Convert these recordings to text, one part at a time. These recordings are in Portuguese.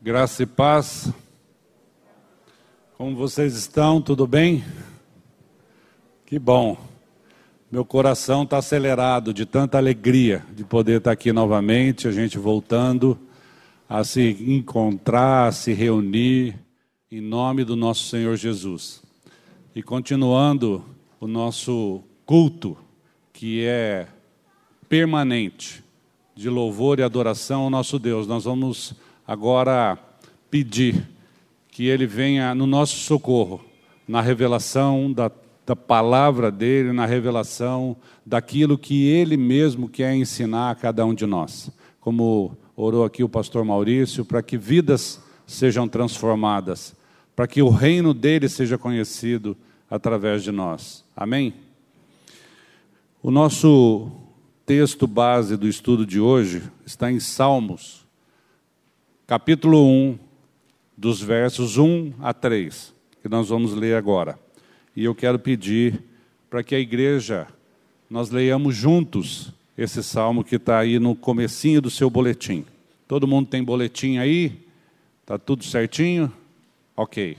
Graça e paz. Como vocês estão? Tudo bem? Que bom. Meu coração está acelerado de tanta alegria de poder estar aqui novamente, a gente voltando a se encontrar, a se reunir em nome do nosso Senhor Jesus. E continuando o nosso culto, que é permanente, de louvor e adoração ao nosso Deus, nós vamos agora pedir que Ele venha no nosso socorro, na revelação da, da palavra dEle, na revelação daquilo que Ele mesmo quer ensinar a cada um de nós. Como orou aqui o pastor Maurício, para que vidas sejam transformadas, para que o reino dele seja conhecido através de nós. Amém? O nosso texto base do estudo de hoje está em Salmos, capítulo 1, dos versos 1 a 3, que nós vamos ler agora. E eu quero pedir para que a igreja, nós leiamos juntos esse salmo que está aí no comecinho do seu boletim. Todo mundo tem boletim aí? Está tudo certinho? Ok.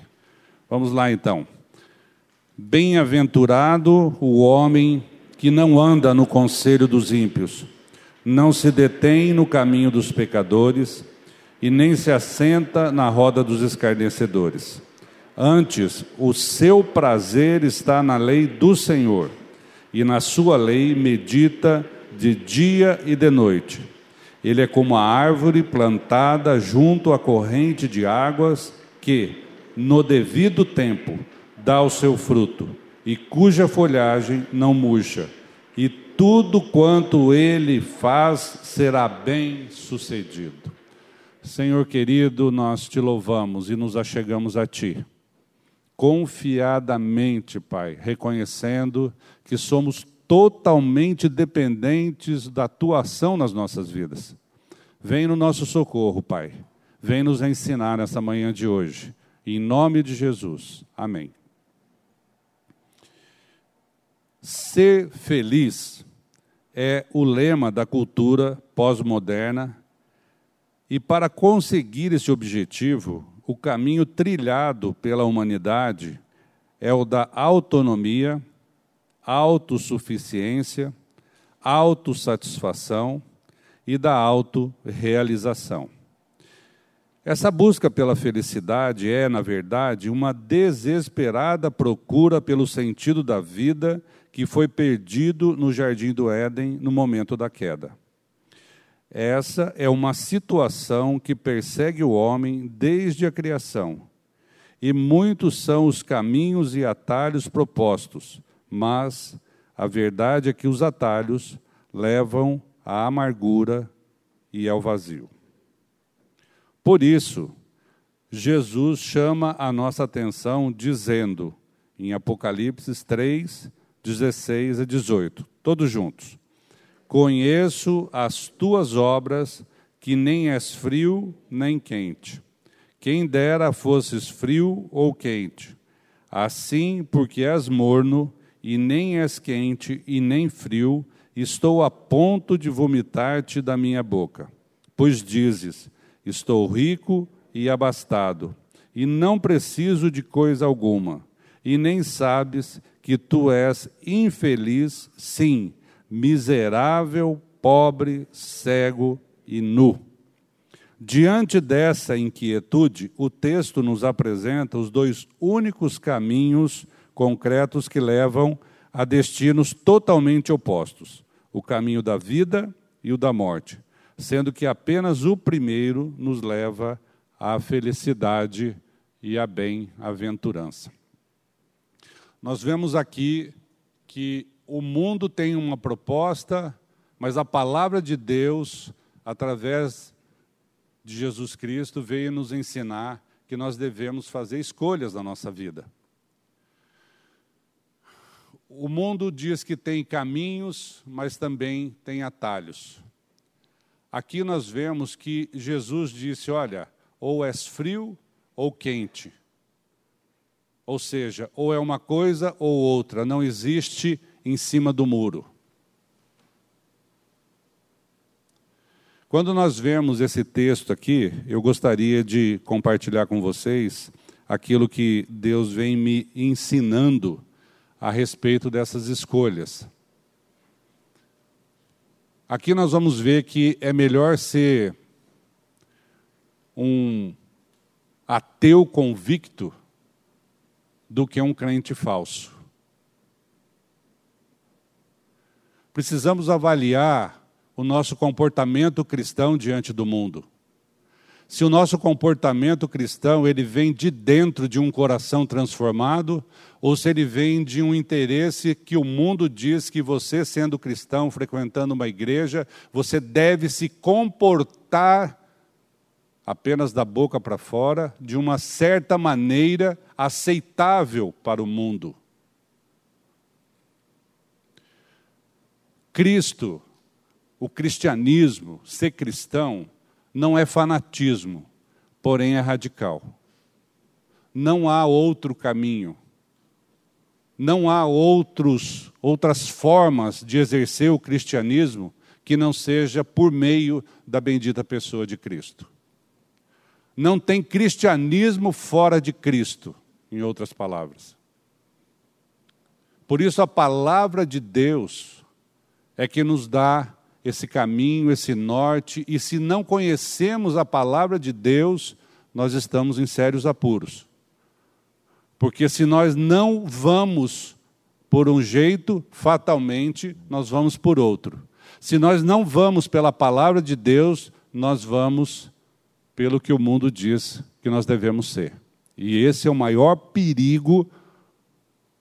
Vamos lá então. Bem-aventurado o homem que não anda no conselho dos ímpios, não se detém no caminho dos pecadores, e nem se assenta na roda dos escarnecedores. Antes, o seu prazer está na lei do Senhor, e na sua lei medita de dia e de noite. Ele é como a árvore plantada junto à corrente de águas, que, no devido tempo, dá o seu fruto, e cuja folhagem não murcha, e tudo quanto ele faz será bem sucedido. Senhor querido, nós te louvamos e nos achegamos a Ti. Confiadamente, Pai, reconhecendo que somos totalmente dependentes da Tua ação nas nossas vidas. Vem no nosso socorro, Pai. Vem nos ensinar nessa manhã de hoje. Em nome de Jesus. Amém. Ser feliz é o lema da cultura pós-moderna e para conseguir esse objetivo, o caminho trilhado pela humanidade é o da autonomia, autossuficiência, autossatisfação e da autorrealização. Essa busca pela felicidade é, na verdade, uma desesperada procura pelo sentido da vida que foi perdido no jardim do Éden no momento da queda. Essa é uma situação que persegue o homem desde a criação. E muitos são os caminhos e atalhos propostos, mas a verdade é que os atalhos levam à amargura e ao vazio. Por isso, Jesus chama a nossa atenção dizendo, em Apocalipse 3, 16 a 18, todos juntos: Conheço as tuas obras, que nem és frio nem quente. Quem dera fosses frio ou quente. Assim, porque és morno, e nem és quente e nem frio, estou a ponto de vomitar-te da minha boca. Pois dizes: Estou rico e abastado, e não preciso de coisa alguma, e nem sabes que tu és infeliz, sim miserável, pobre, cego e nu. Diante dessa inquietude, o texto nos apresenta os dois únicos caminhos concretos que levam a destinos totalmente opostos: o caminho da vida e o da morte, sendo que apenas o primeiro nos leva à felicidade e à bem-aventurança. Nós vemos aqui que o mundo tem uma proposta, mas a palavra de Deus, através de Jesus Cristo, veio nos ensinar que nós devemos fazer escolhas na nossa vida. O mundo diz que tem caminhos, mas também tem atalhos. Aqui nós vemos que Jesus disse: Olha, ou és frio ou quente. Ou seja, ou é uma coisa ou outra, não existe em cima do muro. Quando nós vemos esse texto aqui, eu gostaria de compartilhar com vocês aquilo que Deus vem me ensinando a respeito dessas escolhas. Aqui nós vamos ver que é melhor ser um ateu convicto do que um crente falso. Precisamos avaliar o nosso comportamento cristão diante do mundo. Se o nosso comportamento cristão ele vem de dentro de um coração transformado, ou se ele vem de um interesse que o mundo diz que você, sendo cristão, frequentando uma igreja, você deve se comportar apenas da boca para fora, de uma certa maneira aceitável para o mundo. Cristo, o cristianismo, ser cristão, não é fanatismo, porém é radical. Não há outro caminho. Não há outros, outras formas de exercer o cristianismo que não seja por meio da bendita pessoa de Cristo. Não tem cristianismo fora de Cristo, em outras palavras. Por isso a palavra de Deus é que nos dá esse caminho, esse norte, e se não conhecemos a palavra de Deus, nós estamos em sérios apuros. Porque se nós não vamos por um jeito, fatalmente nós vamos por outro. Se nós não vamos pela palavra de Deus, nós vamos pelo que o mundo diz que nós devemos ser. E esse é o maior perigo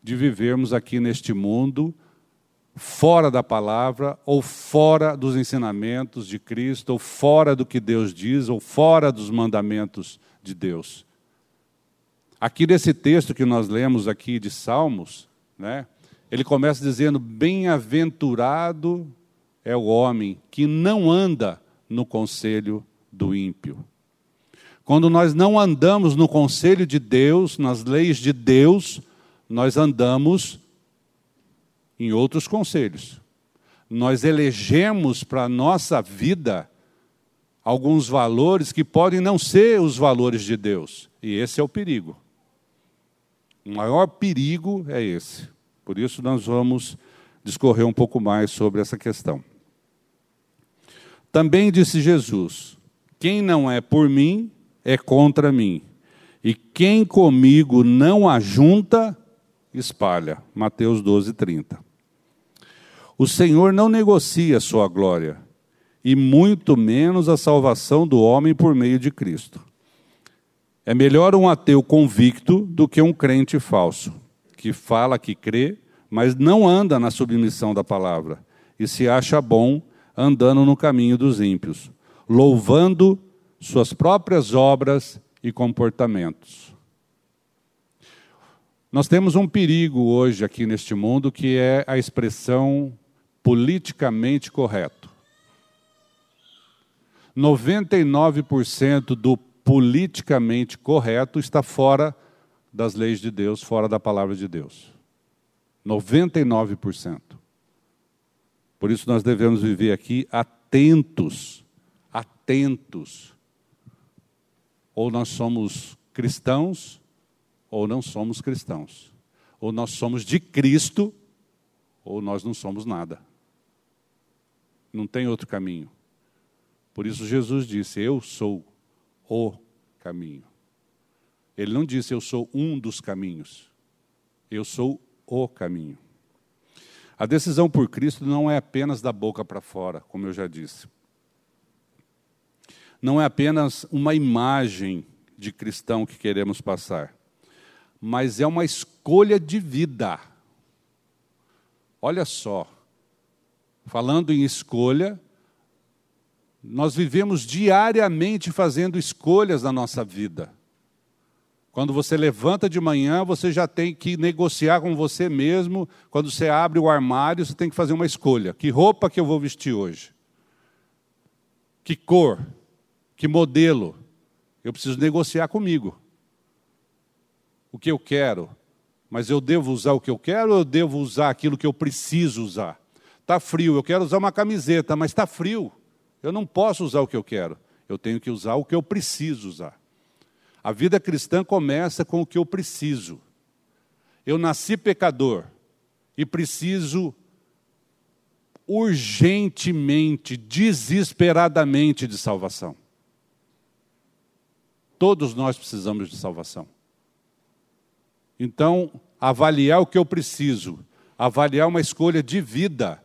de vivermos aqui neste mundo fora da palavra, ou fora dos ensinamentos de Cristo, ou fora do que Deus diz, ou fora dos mandamentos de Deus. Aqui nesse texto que nós lemos aqui de Salmos, né, ele começa dizendo: Bem-aventurado é o homem que não anda no conselho do ímpio. Quando nós não andamos no conselho de Deus, nas leis de Deus, nós andamos em outros conselhos. Nós elegemos para a nossa vida alguns valores que podem não ser os valores de Deus. E esse é o perigo. O maior perigo é esse. Por isso, nós vamos discorrer um pouco mais sobre essa questão. Também disse Jesus: Quem não é por mim, é contra mim. E quem comigo não ajunta, espalha. Mateus 12, 30. O Senhor não negocia sua glória, e muito menos a salvação do homem por meio de Cristo. É melhor um ateu convicto do que um crente falso, que fala que crê, mas não anda na submissão da palavra, e se acha bom andando no caminho dos ímpios, louvando suas próprias obras e comportamentos. Nós temos um perigo hoje aqui neste mundo que é a expressão politicamente correto. 99% do politicamente correto está fora das leis de Deus, fora da palavra de Deus. 99%. Por isso nós devemos viver aqui atentos, atentos. Ou nós somos cristãos, ou não somos cristãos. Ou nós somos de Cristo, ou nós não somos nada. Não tem outro caminho. Por isso Jesus disse: Eu sou o caminho. Ele não disse: Eu sou um dos caminhos. Eu sou o caminho. A decisão por Cristo não é apenas da boca para fora, como eu já disse. Não é apenas uma imagem de cristão que queremos passar, mas é uma escolha de vida. Olha só, falando em escolha, nós vivemos diariamente fazendo escolhas na nossa vida. Quando você levanta de manhã, você já tem que negociar com você mesmo. Quando você abre o armário, você tem que fazer uma escolha. Que roupa que eu vou vestir hoje? Que cor? Que modelo? Eu preciso negociar comigo. O que eu quero? Mas eu devo usar o que eu quero ou eu devo usar aquilo que eu preciso usar? Está frio, eu quero usar uma camiseta, mas está frio. Eu não posso usar o que eu quero. Eu tenho que usar o que eu preciso usar. A vida cristã começa com o que eu preciso. Eu nasci pecador e preciso urgentemente, desesperadamente de salvação. Todos nós precisamos de salvação. Então, avaliar o que eu preciso, avaliar uma escolha de vida,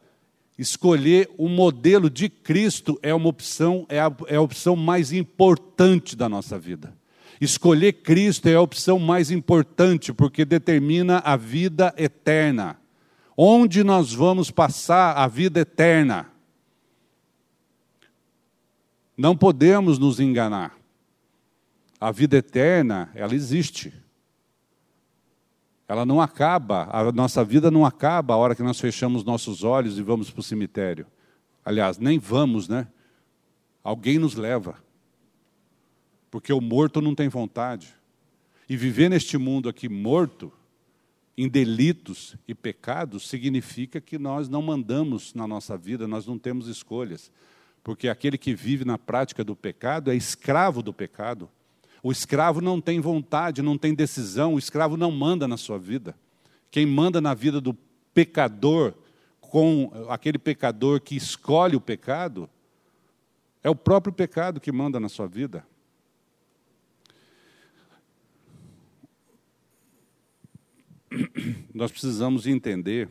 escolher o modelo de Cristo é uma opção, é a, é a opção mais importante da nossa vida. Escolher Cristo é a opção mais importante, porque determina a vida eterna. Onde nós vamos passar a vida eterna? Não podemos nos enganar. A vida eterna, ela existe. Ela não acaba, a nossa vida não acaba a hora que nós fechamos nossos olhos e vamos para o cemitério. Aliás, nem vamos, né? Alguém nos leva. Porque o morto não tem vontade. E viver neste mundo aqui morto, em delitos e pecados, significa que nós não mandamos na nossa vida, nós não temos escolhas. Porque aquele que vive na prática do pecado é escravo do pecado. O escravo não tem vontade, não tem decisão, o escravo não manda na sua vida. Quem manda na vida do pecador, com aquele pecador que escolhe o pecado, é o próprio pecado que manda na sua vida. nós precisamos entender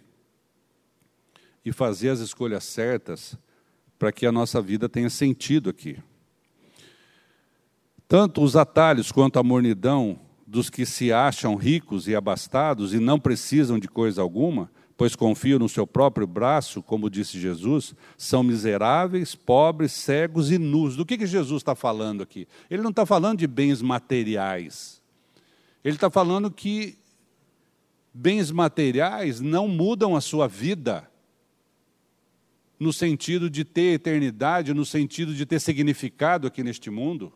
e fazer as escolhas certas para que a nossa vida tenha sentido aqui. Tanto os atalhos quanto a mornidão dos que se acham ricos e abastados e não precisam de coisa alguma, pois confiam no seu próprio braço, como disse Jesus, são miseráveis, pobres, cegos e nus. Do que, que Jesus está falando aqui? Ele não está falando de bens materiais. Ele está falando que bens materiais não mudam a sua vida no sentido de ter eternidade, no sentido de ter significado aqui neste mundo.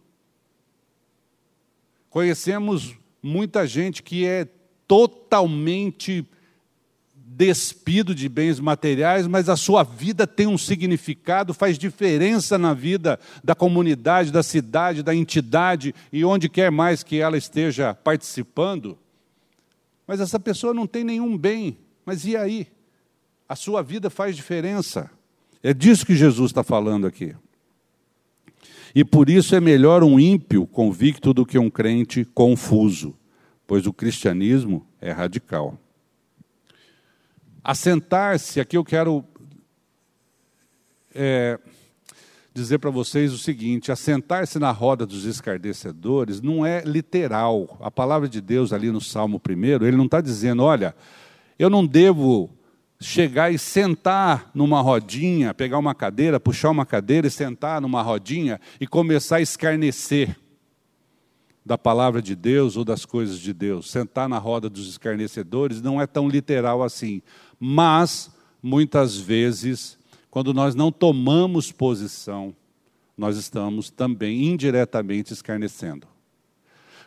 Conhecemos muita gente que é totalmente despido de bens materiais, mas a sua vida tem um significado, faz diferença na vida da comunidade, da cidade, da entidade e onde quer mais que ela esteja participando. Mas essa pessoa não tem nenhum bem. Mas e aí? A sua vida faz diferença. É disso que Jesus está falando aqui. E por isso é melhor um ímpio convicto do que um crente confuso, pois o cristianismo é radical. Assentar-se, aqui eu quero é, dizer para vocês o seguinte: assentar-se na roda dos escarnecedores não é literal. A palavra de Deus ali no Salmo 1, ele não está dizendo, olha, eu não devo chegar e sentar numa rodinha, pegar uma cadeira, puxar uma cadeira e sentar numa rodinha e começar a escarnecer da palavra de Deus ou das coisas de Deus. Sentar na roda dos escarnecedores não é tão literal assim, mas muitas vezes quando nós não tomamos posição, nós estamos também indiretamente escarnecendo.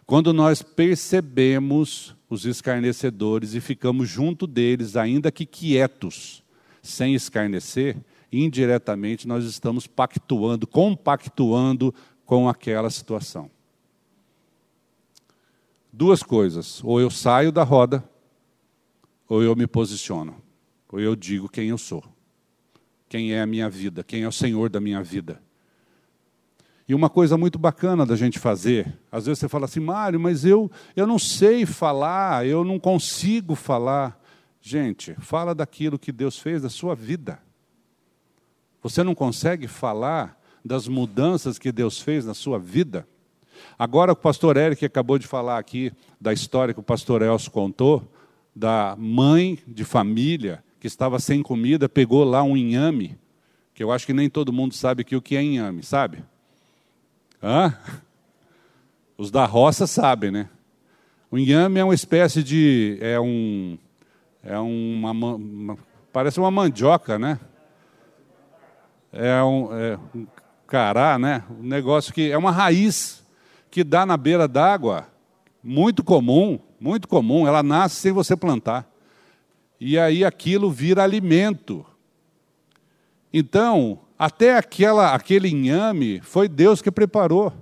Quando nós percebemos os escarnecedores e ficamos junto deles, ainda que quietos, sem escarnecer, indiretamente nós estamos pactuando, compactuando com aquela situação. Duas coisas: ou eu saio da roda, ou eu me posiciono, ou eu digo quem eu sou. Quem é a minha vida, quem é o Senhor da minha vida. E uma coisa muito bacana da gente fazer, às vezes você fala assim, Mário, mas eu, eu não sei falar, eu não consigo falar. Gente, fala daquilo que Deus fez da sua vida. Você não consegue falar das mudanças que Deus fez na sua vida? Agora o pastor Eric acabou de falar aqui da história que o pastor Elcio contou, da mãe de família que estava sem comida, pegou lá um inhame, que eu acho que nem todo mundo sabe que o que é inhame, sabe? Hã? Os da roça sabem, né? O inhame é uma espécie de. É um. É uma, uma parece uma mandioca, né? É um, é um cará, né? Um negócio que é uma raiz que dá na beira d'água, muito comum, muito comum. Ela nasce sem você plantar e aí aquilo vira alimento. Então, até aquela, aquele inhame foi Deus que preparou.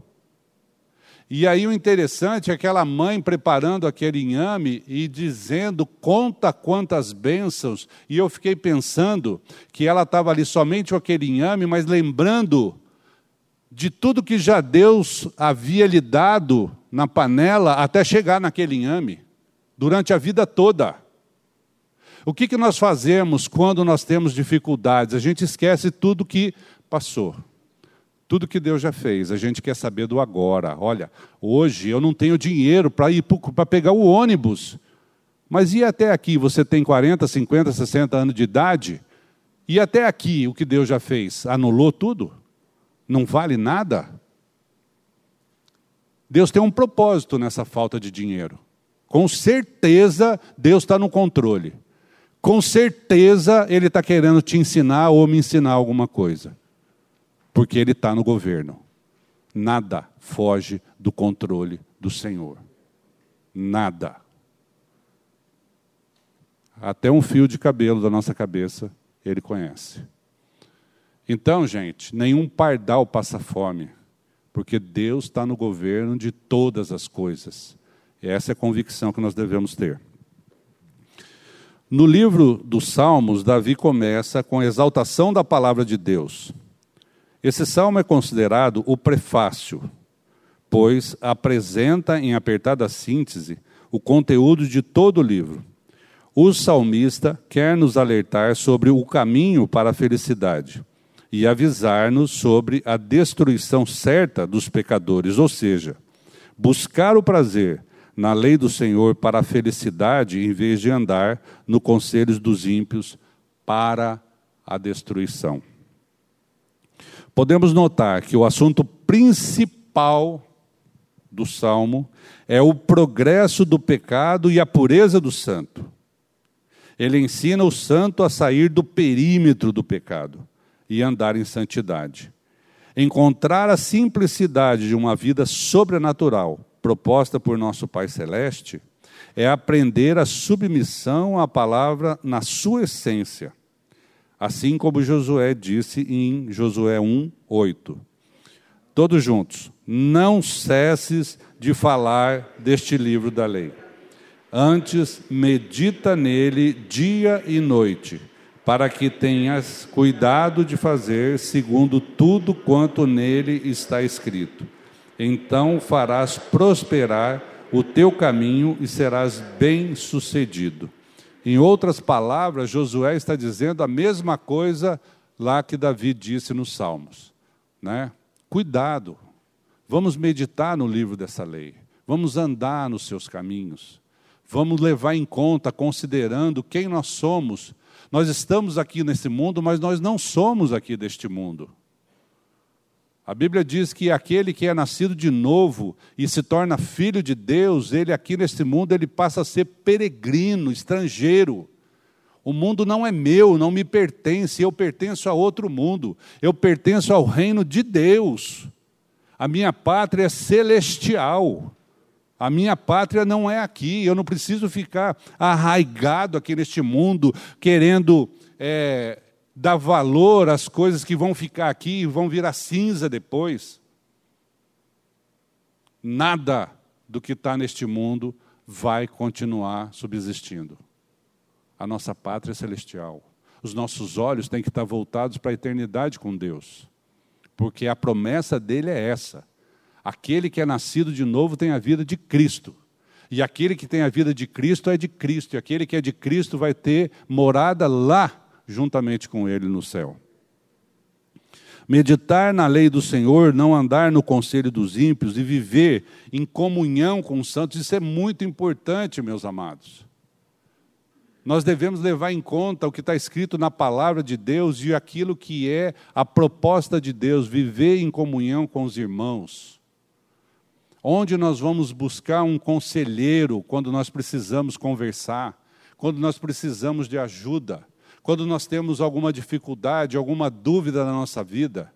E aí o interessante é aquela mãe preparando aquele inhame e dizendo, conta quantas bênçãos. E eu fiquei pensando que ela estava ali somente com aquele inhame, mas lembrando de tudo que já Deus havia lhe dado na panela até chegar naquele inhame, durante a vida toda. O que, que nós fazemos quando nós temos dificuldades? A gente esquece tudo que passou. Tudo que Deus já fez, a gente quer saber do agora. Olha, hoje eu não tenho dinheiro para ir para pegar o ônibus. Mas e até aqui? Você tem 40, 50, 60 anos de idade? E até aqui o que Deus já fez? Anulou tudo? Não vale nada? Deus tem um propósito nessa falta de dinheiro. Com certeza Deus está no controle. Com certeza Ele está querendo te ensinar ou me ensinar alguma coisa porque Ele está no governo. Nada foge do controle do Senhor. Nada. Até um fio de cabelo da nossa cabeça, Ele conhece. Então, gente, nenhum pardal passa fome, porque Deus está no governo de todas as coisas. Essa é a convicção que nós devemos ter. No livro dos Salmos, Davi começa com a exaltação da palavra de Deus. Esse salmo é considerado o prefácio, pois apresenta em apertada síntese o conteúdo de todo o livro. O salmista quer nos alertar sobre o caminho para a felicidade e avisar-nos sobre a destruição certa dos pecadores, ou seja, buscar o prazer na lei do Senhor para a felicidade em vez de andar no conselhos dos ímpios para a destruição podemos notar que o assunto principal do salmo é o progresso do pecado e a pureza do santo. Ele ensina o santo a sair do perímetro do pecado e andar em santidade. Encontrar a simplicidade de uma vida sobrenatural proposta por nosso Pai Celeste é aprender a submissão à palavra na sua essência Assim como Josué disse em Josué 1, 8. Todos juntos. Não cesses de falar deste livro da lei. Antes, medita nele dia e noite, para que tenhas cuidado de fazer segundo tudo quanto nele está escrito. Então farás prosperar o teu caminho e serás bem-sucedido. Em outras palavras, Josué está dizendo a mesma coisa lá que Davi disse nos Salmos. Né? Cuidado, vamos meditar no livro dessa lei, vamos andar nos seus caminhos, vamos levar em conta, considerando quem nós somos. Nós estamos aqui nesse mundo, mas nós não somos aqui deste mundo. A Bíblia diz que aquele que é nascido de novo e se torna filho de Deus, ele aqui neste mundo, ele passa a ser peregrino, estrangeiro. O mundo não é meu, não me pertence, eu pertenço a outro mundo. Eu pertenço ao reino de Deus. A minha pátria é celestial. A minha pátria não é aqui. Eu não preciso ficar arraigado aqui neste mundo, querendo é, dar valor às coisas que vão ficar aqui e vão virar cinza depois. Nada do que está neste mundo vai continuar subsistindo. A nossa pátria é celestial. Os nossos olhos têm que estar voltados para a eternidade com Deus. Porque a promessa dele é essa. Aquele que é nascido de novo tem a vida de Cristo. E aquele que tem a vida de Cristo é de Cristo. E aquele que é de Cristo vai ter morada lá juntamente com ele no céu. Meditar na lei do Senhor, não andar no conselho dos ímpios e viver em comunhão com os santos, isso é muito importante, meus amados. Nós devemos levar em conta o que está escrito na palavra de Deus e aquilo que é a proposta de Deus, viver em comunhão com os irmãos. Onde nós vamos buscar um conselheiro quando nós precisamos conversar, quando nós precisamos de ajuda quando nós temos alguma dificuldade, alguma dúvida na nossa vida,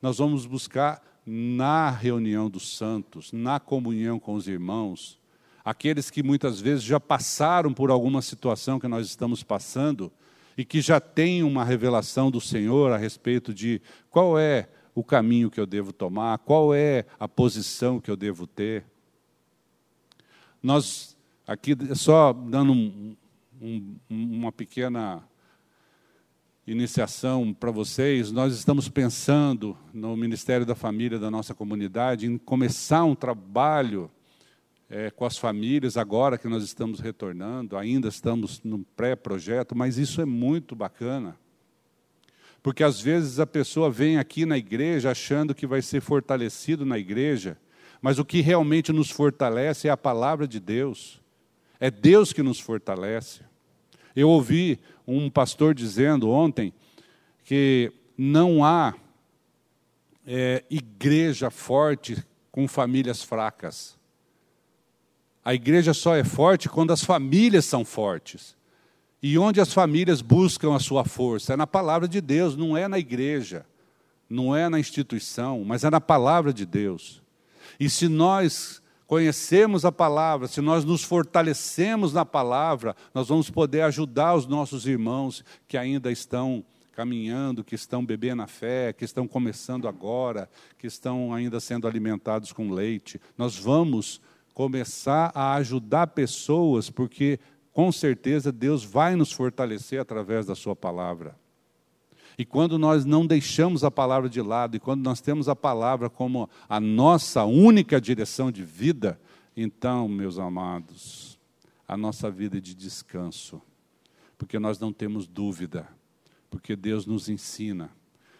nós vamos buscar na reunião dos santos, na comunhão com os irmãos, aqueles que muitas vezes já passaram por alguma situação que nós estamos passando e que já tem uma revelação do Senhor a respeito de qual é o caminho que eu devo tomar, qual é a posição que eu devo ter. Nós, aqui, só dando um, um, uma pequena iniciação para vocês, nós estamos pensando no Ministério da Família da nossa comunidade em começar um trabalho é, com as famílias, agora que nós estamos retornando, ainda estamos no pré-projeto, mas isso é muito bacana. Porque às vezes a pessoa vem aqui na igreja achando que vai ser fortalecido na igreja, mas o que realmente nos fortalece é a palavra de Deus. É Deus que nos fortalece. Eu ouvi um pastor dizendo ontem que não há é, igreja forte com famílias fracas. A igreja só é forte quando as famílias são fortes. E onde as famílias buscam a sua força? É na palavra de Deus, não é na igreja, não é na instituição, mas é na palavra de Deus. E se nós conhecemos a palavra, se nós nos fortalecemos na palavra, nós vamos poder ajudar os nossos irmãos que ainda estão caminhando, que estão bebendo a fé, que estão começando agora, que estão ainda sendo alimentados com leite. Nós vamos começar a ajudar pessoas, porque com certeza Deus vai nos fortalecer através da Sua palavra. E quando nós não deixamos a palavra de lado, e quando nós temos a palavra como a nossa única direção de vida, então, meus amados, a nossa vida é de descanso, porque nós não temos dúvida, porque Deus nos ensina,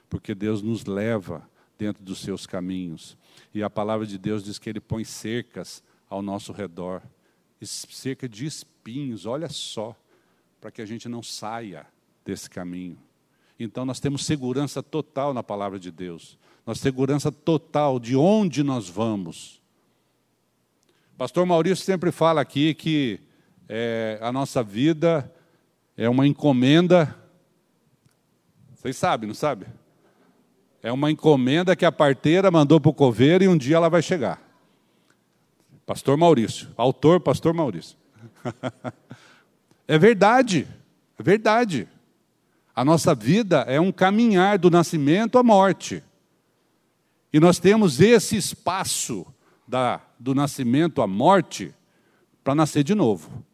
porque Deus nos leva dentro dos seus caminhos. E a palavra de Deus diz que Ele põe cercas ao nosso redor cerca de espinhos, olha só, para que a gente não saia desse caminho. Então nós temos segurança total na palavra de Deus, nós segurança total de onde nós vamos. Pastor Maurício sempre fala aqui que é, a nossa vida é uma encomenda. Vocês sabem, não sabem? É uma encomenda que a parteira mandou para o coveiro e um dia ela vai chegar. Pastor Maurício, autor Pastor Maurício. é verdade, é verdade. A nossa vida é um caminhar do nascimento à morte. E nós temos esse espaço da, do nascimento à morte para nascer de novo,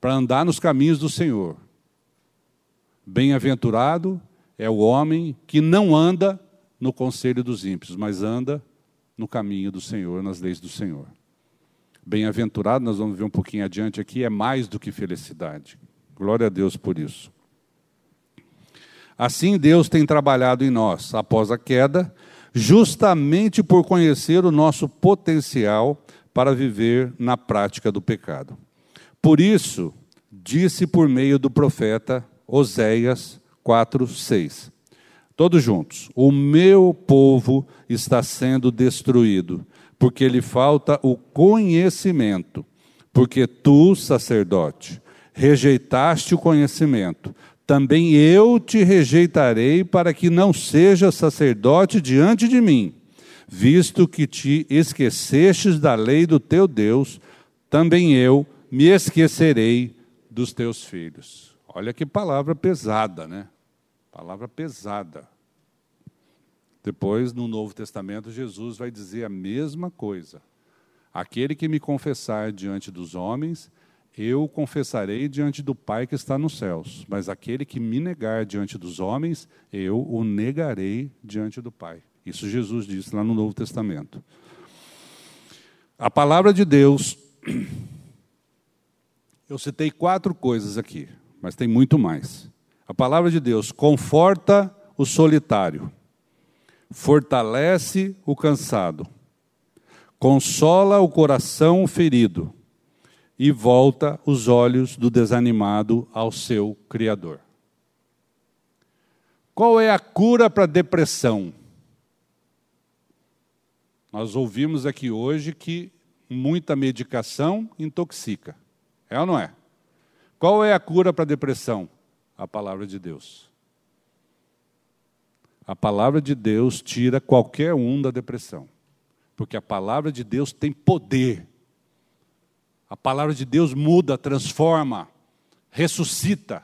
para andar nos caminhos do Senhor. Bem-aventurado é o homem que não anda no conselho dos ímpios, mas anda no caminho do Senhor, nas leis do Senhor. Bem-aventurado, nós vamos ver um pouquinho adiante aqui, é mais do que felicidade. Glória a Deus por isso. Assim, Deus tem trabalhado em nós, após a queda, justamente por conhecer o nosso potencial para viver na prática do pecado. Por isso, disse por meio do profeta Oséias 4, 6. Todos juntos. O meu povo está sendo destruído, porque lhe falta o conhecimento. Porque tu, sacerdote, rejeitaste o conhecimento. Também eu te rejeitarei para que não sejas sacerdote diante de mim. Visto que te esquecestes da lei do teu Deus, também eu me esquecerei dos teus filhos. Olha que palavra pesada, né? Palavra pesada. Depois, no Novo Testamento, Jesus vai dizer a mesma coisa. Aquele que me confessar diante dos homens, eu confessarei diante do Pai que está nos céus. Mas aquele que me negar diante dos homens, eu o negarei diante do Pai. Isso Jesus disse lá no Novo Testamento. A palavra de Deus. Eu citei quatro coisas aqui, mas tem muito mais. A palavra de Deus conforta o solitário, fortalece o cansado, consola o coração ferido e volta os olhos do desanimado ao seu Criador. Qual é a cura para a depressão? Nós ouvimos aqui hoje que muita medicação intoxica. É ou não é? Qual é a cura para a depressão? a palavra de Deus. A palavra de Deus tira qualquer um da depressão, porque a palavra de Deus tem poder. A palavra de Deus muda, transforma, ressuscita.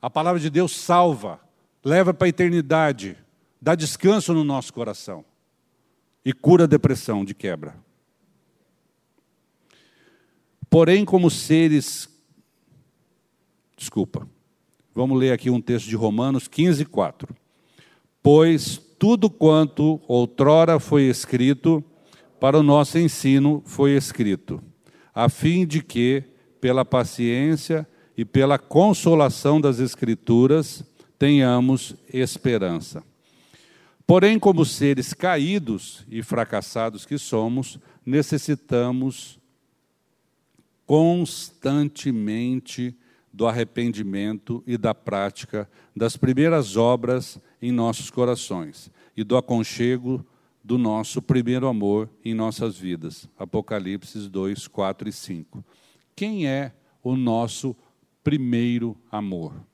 A palavra de Deus salva, leva para a eternidade, dá descanso no nosso coração e cura a depressão de quebra. Porém, como seres. Desculpa. Vamos ler aqui um texto de Romanos 15, 4. Pois tudo quanto outrora foi escrito, para o nosso ensino foi escrito, a fim de que, pela paciência e pela consolação das Escrituras, tenhamos esperança. Porém, como seres caídos e fracassados que somos, necessitamos constantemente do arrependimento e da prática das primeiras obras em nossos corações e do aconchego do nosso primeiro amor em nossas vidas. Apocalipse 2, 4 e 5. Quem é o nosso primeiro amor?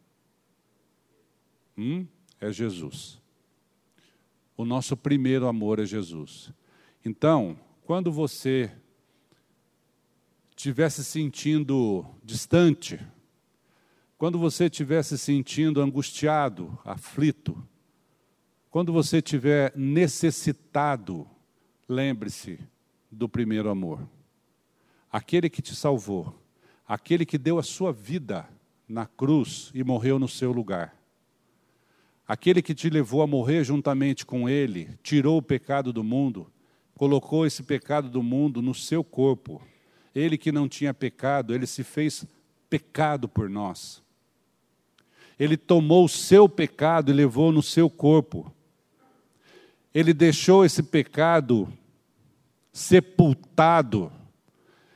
Hum? É Jesus. O nosso primeiro amor é Jesus. Então, quando você estiver se sentindo distante, quando você estiver se sentindo angustiado, aflito, quando você estiver necessitado, lembre-se do primeiro amor. Aquele que te salvou, aquele que deu a sua vida na cruz e morreu no seu lugar. Aquele que te levou a morrer juntamente com ele, tirou o pecado do mundo, colocou esse pecado do mundo no seu corpo. Ele que não tinha pecado, ele se fez pecado por nós. Ele tomou o seu pecado e levou no seu corpo. Ele deixou esse pecado sepultado.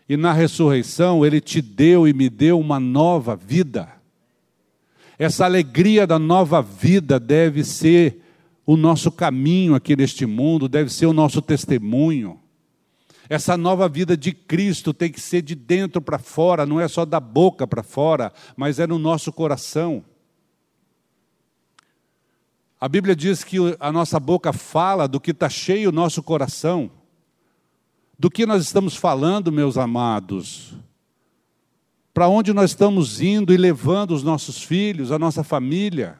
E na ressurreição, ele te deu e me deu uma nova vida. Essa alegria da nova vida deve ser o nosso caminho aqui neste mundo, deve ser o nosso testemunho. Essa nova vida de Cristo tem que ser de dentro para fora, não é só da boca para fora, mas é no nosso coração. A Bíblia diz que a nossa boca fala do que está cheio o nosso coração. Do que nós estamos falando, meus amados? para onde nós estamos indo e levando os nossos filhos, a nossa família.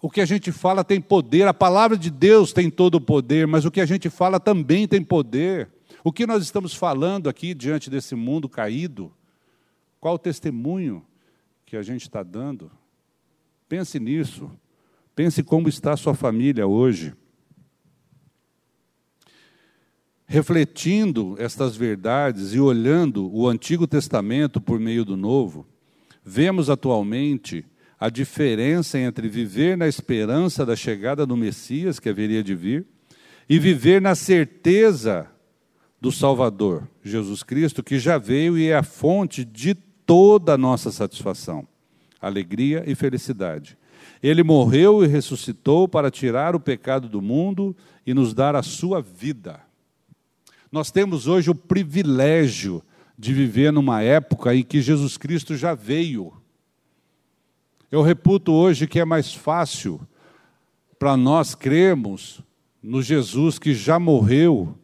O que a gente fala tem poder, a palavra de Deus tem todo o poder, mas o que a gente fala também tem poder. O que nós estamos falando aqui diante desse mundo caído? Qual o testemunho que a gente está dando? Pense nisso. Pense como está a sua família hoje. refletindo estas verdades e olhando o Antigo Testamento por meio do Novo, vemos atualmente a diferença entre viver na esperança da chegada do Messias que haveria de vir e viver na certeza do Salvador, Jesus Cristo, que já veio e é a fonte de toda a nossa satisfação, alegria e felicidade. Ele morreu e ressuscitou para tirar o pecado do mundo e nos dar a sua vida. Nós temos hoje o privilégio de viver numa época em que Jesus Cristo já veio. Eu reputo hoje que é mais fácil para nós crermos no Jesus que já morreu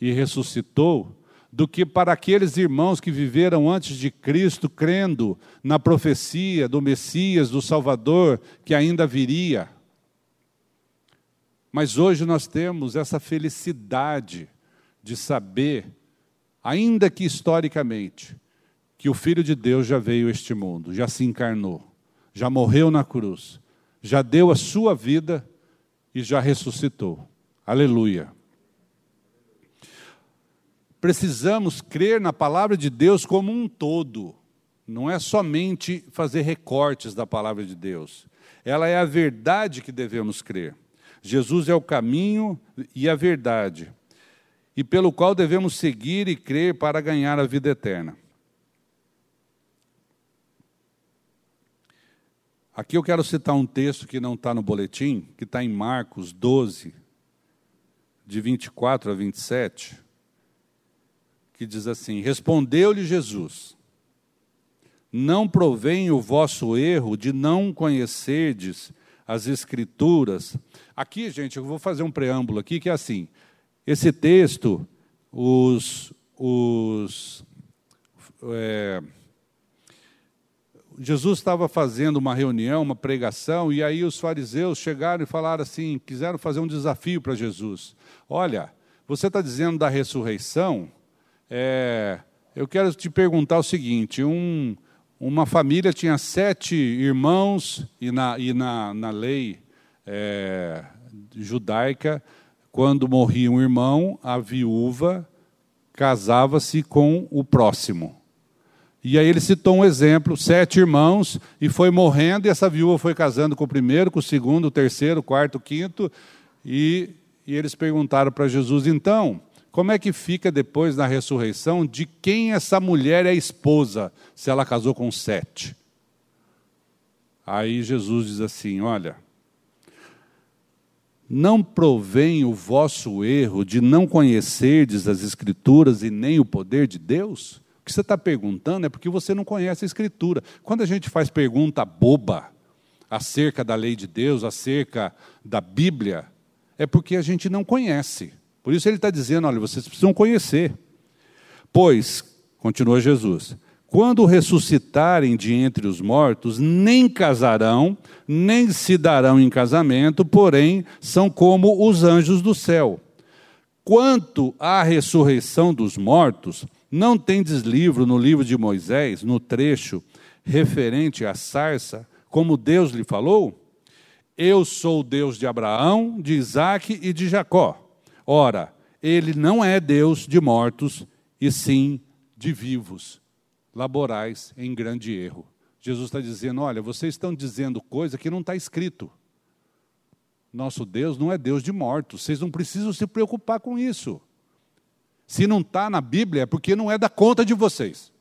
e ressuscitou, do que para aqueles irmãos que viveram antes de Cristo, crendo na profecia do Messias, do Salvador, que ainda viria. Mas hoje nós temos essa felicidade de saber, ainda que historicamente, que o Filho de Deus já veio a este mundo, já se encarnou, já morreu na cruz, já deu a sua vida e já ressuscitou. Aleluia. Precisamos crer na palavra de Deus como um todo. Não é somente fazer recortes da palavra de Deus. Ela é a verdade que devemos crer. Jesus é o caminho e a verdade e pelo qual devemos seguir e crer para ganhar a vida eterna. Aqui eu quero citar um texto que não está no boletim, que está em Marcos 12, de 24 a 27, que diz assim: Respondeu-lhe Jesus: Não provém o vosso erro de não conhecerdes as Escrituras. Aqui, gente, eu vou fazer um preâmbulo aqui que é assim: esse texto, os, os é, Jesus estava fazendo uma reunião, uma pregação, e aí os fariseus chegaram e falaram assim, quiseram fazer um desafio para Jesus. Olha, você está dizendo da ressurreição, é, eu quero te perguntar o seguinte: um, uma família tinha sete irmãos, e na, e na, na lei é, judaica, quando morria um irmão, a viúva casava-se com o próximo. E aí ele citou um exemplo, sete irmãos, e foi morrendo, e essa viúva foi casando com o primeiro, com o segundo, o terceiro, o quarto, o quinto, e, e eles perguntaram para Jesus, então, como é que fica depois na ressurreição de quem essa mulher é esposa, se ela casou com sete? Aí Jesus diz assim: olha, não provém o vosso erro de não conhecerdes as Escrituras e nem o poder de Deus? que você está perguntando é porque você não conhece a Escritura. Quando a gente faz pergunta boba acerca da lei de Deus, acerca da Bíblia, é porque a gente não conhece. Por isso ele está dizendo: olha, vocês precisam conhecer. Pois, continua Jesus, quando ressuscitarem de entre os mortos, nem casarão, nem se darão em casamento, porém são como os anjos do céu. Quanto à ressurreição dos mortos, não tendes livro no livro de Moisés, no trecho referente à sarça, como Deus lhe falou? Eu sou o Deus de Abraão, de Isaac e de Jacó. Ora, ele não é Deus de mortos, e sim de vivos. Laborais em grande erro. Jesus está dizendo: olha, vocês estão dizendo coisa que não está escrito. Nosso Deus não é Deus de mortos, vocês não precisam se preocupar com isso. Se não está na Bíblia, é porque não é da conta de vocês.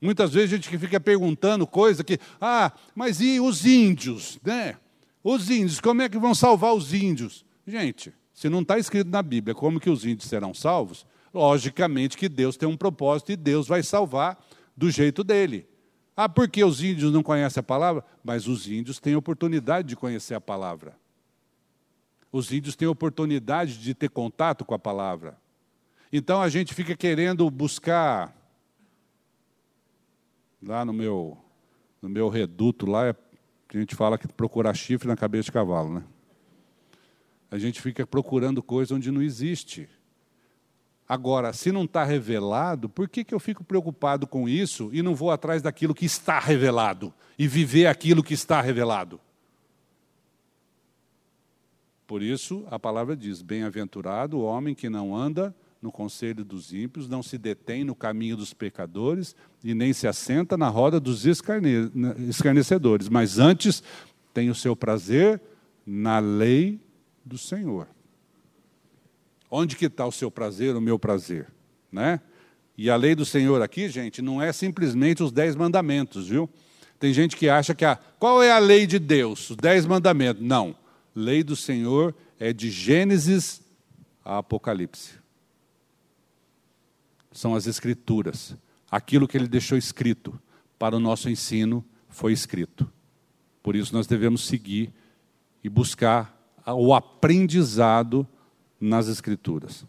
Muitas vezes a gente fica perguntando coisa que, ah, mas e os índios, né? Os índios, como é que vão salvar os índios? Gente, se não está escrito na Bíblia como que os índios serão salvos, logicamente que Deus tem um propósito e Deus vai salvar do jeito dele. Ah, porque os índios não conhecem a palavra? Mas os índios têm oportunidade de conhecer a palavra. Os índios têm oportunidade de ter contato com a palavra. Então a gente fica querendo buscar lá no meu no meu reduto lá a gente fala que procurar chifre na cabeça de cavalo, né? A gente fica procurando coisa onde não existe. Agora, se não está revelado, por que, que eu fico preocupado com isso e não vou atrás daquilo que está revelado e viver aquilo que está revelado? Por isso, a palavra diz: Bem-aventurado o homem que não anda no conselho dos ímpios, não se detém no caminho dos pecadores e nem se assenta na roda dos escarne... escarnecedores, mas antes tem o seu prazer na lei do Senhor. Onde que está o seu prazer, o meu prazer? Né? E a lei do Senhor aqui, gente, não é simplesmente os dez mandamentos, viu? Tem gente que acha que a. Qual é a lei de Deus? Os dez mandamentos. Não lei do Senhor é de Gênesis a Apocalipse. São as Escrituras. Aquilo que ele deixou escrito para o nosso ensino foi escrito. Por isso nós devemos seguir e buscar o aprendizado nas Escrituras.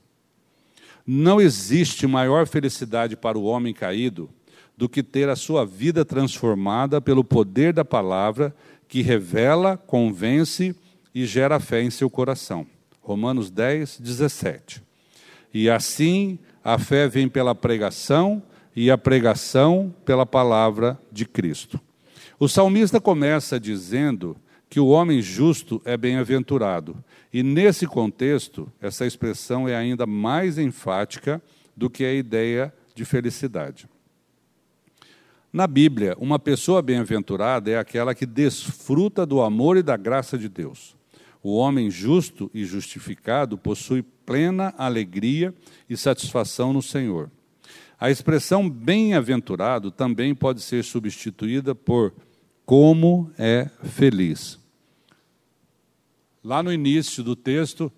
Não existe maior felicidade para o homem caído do que ter a sua vida transformada pelo poder da palavra que revela, convence e gera fé em seu coração. Romanos 10, 17. E assim a fé vem pela pregação e a pregação pela palavra de Cristo. O salmista começa dizendo que o homem justo é bem-aventurado. E nesse contexto, essa expressão é ainda mais enfática do que a ideia de felicidade. Na Bíblia, uma pessoa bem-aventurada é aquela que desfruta do amor e da graça de Deus. O homem justo e justificado possui plena alegria e satisfação no Senhor. A expressão bem-aventurado também pode ser substituída por como é feliz. Lá no início do texto,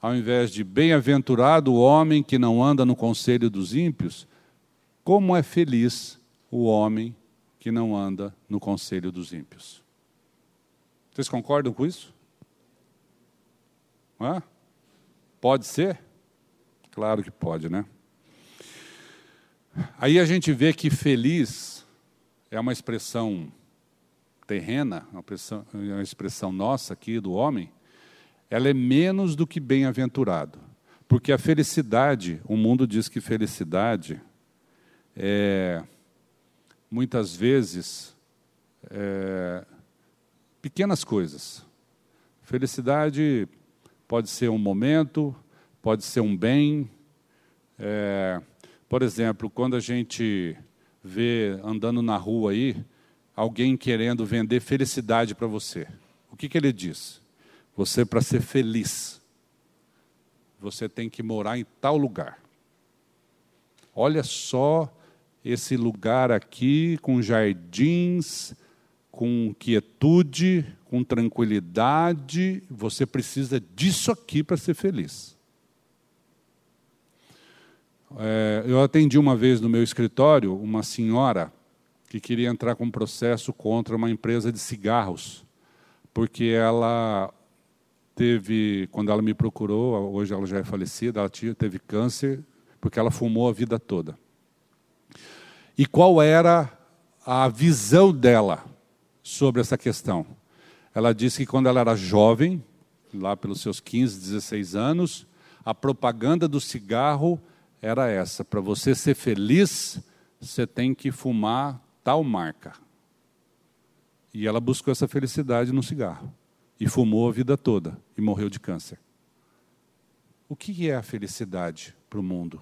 ao invés de bem-aventurado o homem que não anda no conselho dos ímpios, como é feliz o homem que não anda no conselho dos ímpios. Vocês concordam com isso? Hã? Pode ser? Claro que pode, né? Aí a gente vê que feliz é uma expressão terrena, uma expressão, uma expressão nossa aqui do homem, ela é menos do que bem-aventurado. Porque a felicidade, o mundo diz que felicidade é, muitas vezes, é, pequenas coisas. Felicidade pode ser um momento, pode ser um bem. É, por exemplo, quando a gente vê andando na rua aí, alguém querendo vender felicidade para você. O que, que ele diz? Você, para ser feliz, você tem que morar em tal lugar. Olha só esse lugar aqui com jardins, com quietude, com tranquilidade. Você precisa disso aqui para ser feliz. É, eu atendi uma vez no meu escritório uma senhora que queria entrar com um processo contra uma empresa de cigarros, porque ela teve, quando ela me procurou, hoje ela já é falecida, ela teve câncer, porque ela fumou a vida toda. E qual era a visão dela sobre essa questão? Ela disse que quando ela era jovem, lá pelos seus 15, 16 anos, a propaganda do cigarro era essa: para você ser feliz, você tem que fumar tal marca. E ela buscou essa felicidade no cigarro. E fumou a vida toda. E morreu de câncer. O que é a felicidade para o mundo?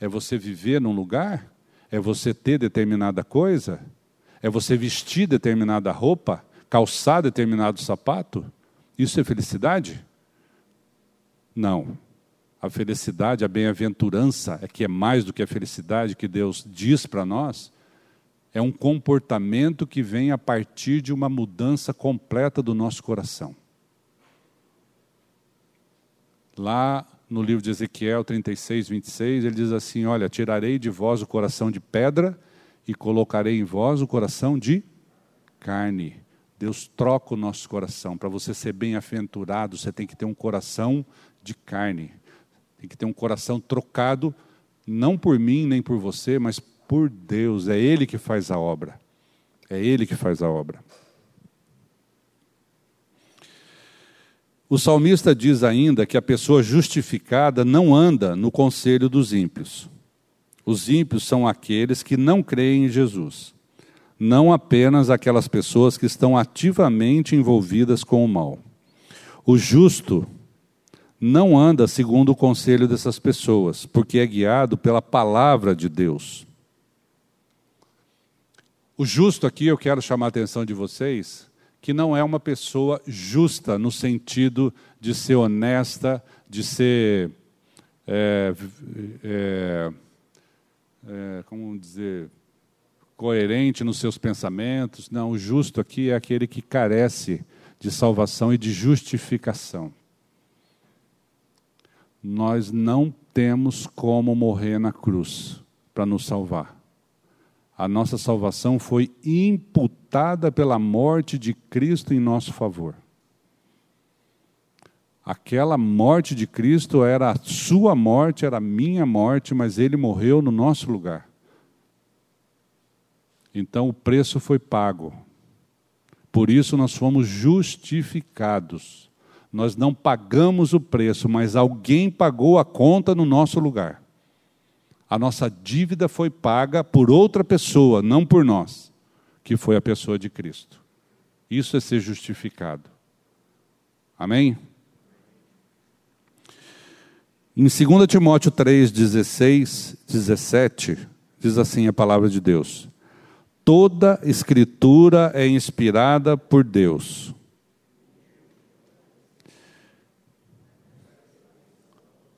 É você viver num lugar? É você ter determinada coisa? É você vestir determinada roupa? Calçar determinado sapato? Isso é felicidade? Não. A felicidade, a bem-aventurança, é que é mais do que a felicidade que Deus diz para nós, é um comportamento que vem a partir de uma mudança completa do nosso coração. Lá no livro de Ezequiel 36, 26, ele diz assim: Olha, tirarei de vós o coração de pedra e colocarei em vós o coração de carne. Deus troca o nosso coração. Para você ser bem-aventurado, você tem que ter um coração de carne. Tem que ter um coração trocado, não por mim nem por você, mas por Deus, é Ele que faz a obra. É Ele que faz a obra. O salmista diz ainda que a pessoa justificada não anda no conselho dos ímpios. Os ímpios são aqueles que não creem em Jesus, não apenas aquelas pessoas que estão ativamente envolvidas com o mal. O justo não anda segundo o conselho dessas pessoas, porque é guiado pela palavra de Deus. O justo aqui, eu quero chamar a atenção de vocês, que não é uma pessoa justa no sentido de ser honesta, de ser. É, é, é, como dizer? coerente nos seus pensamentos. Não, o justo aqui é aquele que carece de salvação e de justificação. Nós não temos como morrer na cruz para nos salvar a nossa salvação foi imputada pela morte de Cristo em nosso favor. Aquela morte de Cristo era a sua morte, era a minha morte, mas ele morreu no nosso lugar. Então o preço foi pago. Por isso nós fomos justificados. Nós não pagamos o preço, mas alguém pagou a conta no nosso lugar a nossa dívida foi paga por outra pessoa, não por nós, que foi a pessoa de Cristo. Isso é ser justificado. Amém? Em 2 Timóteo 3, 16, 17, diz assim a palavra de Deus: Toda escritura é inspirada por Deus.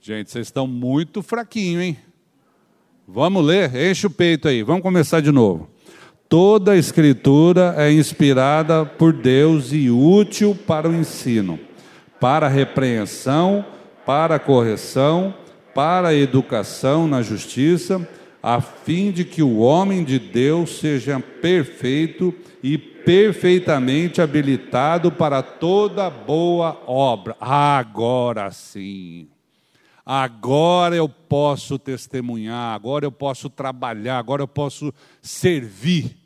Gente, vocês estão muito fraquinhos, hein? Vamos ler, enche o peito aí, vamos começar de novo. Toda a Escritura é inspirada por Deus e útil para o ensino, para a repreensão, para a correção, para a educação na justiça, a fim de que o homem de Deus seja perfeito e perfeitamente habilitado para toda boa obra. Agora sim. Agora eu posso testemunhar, agora eu posso trabalhar, agora eu posso servir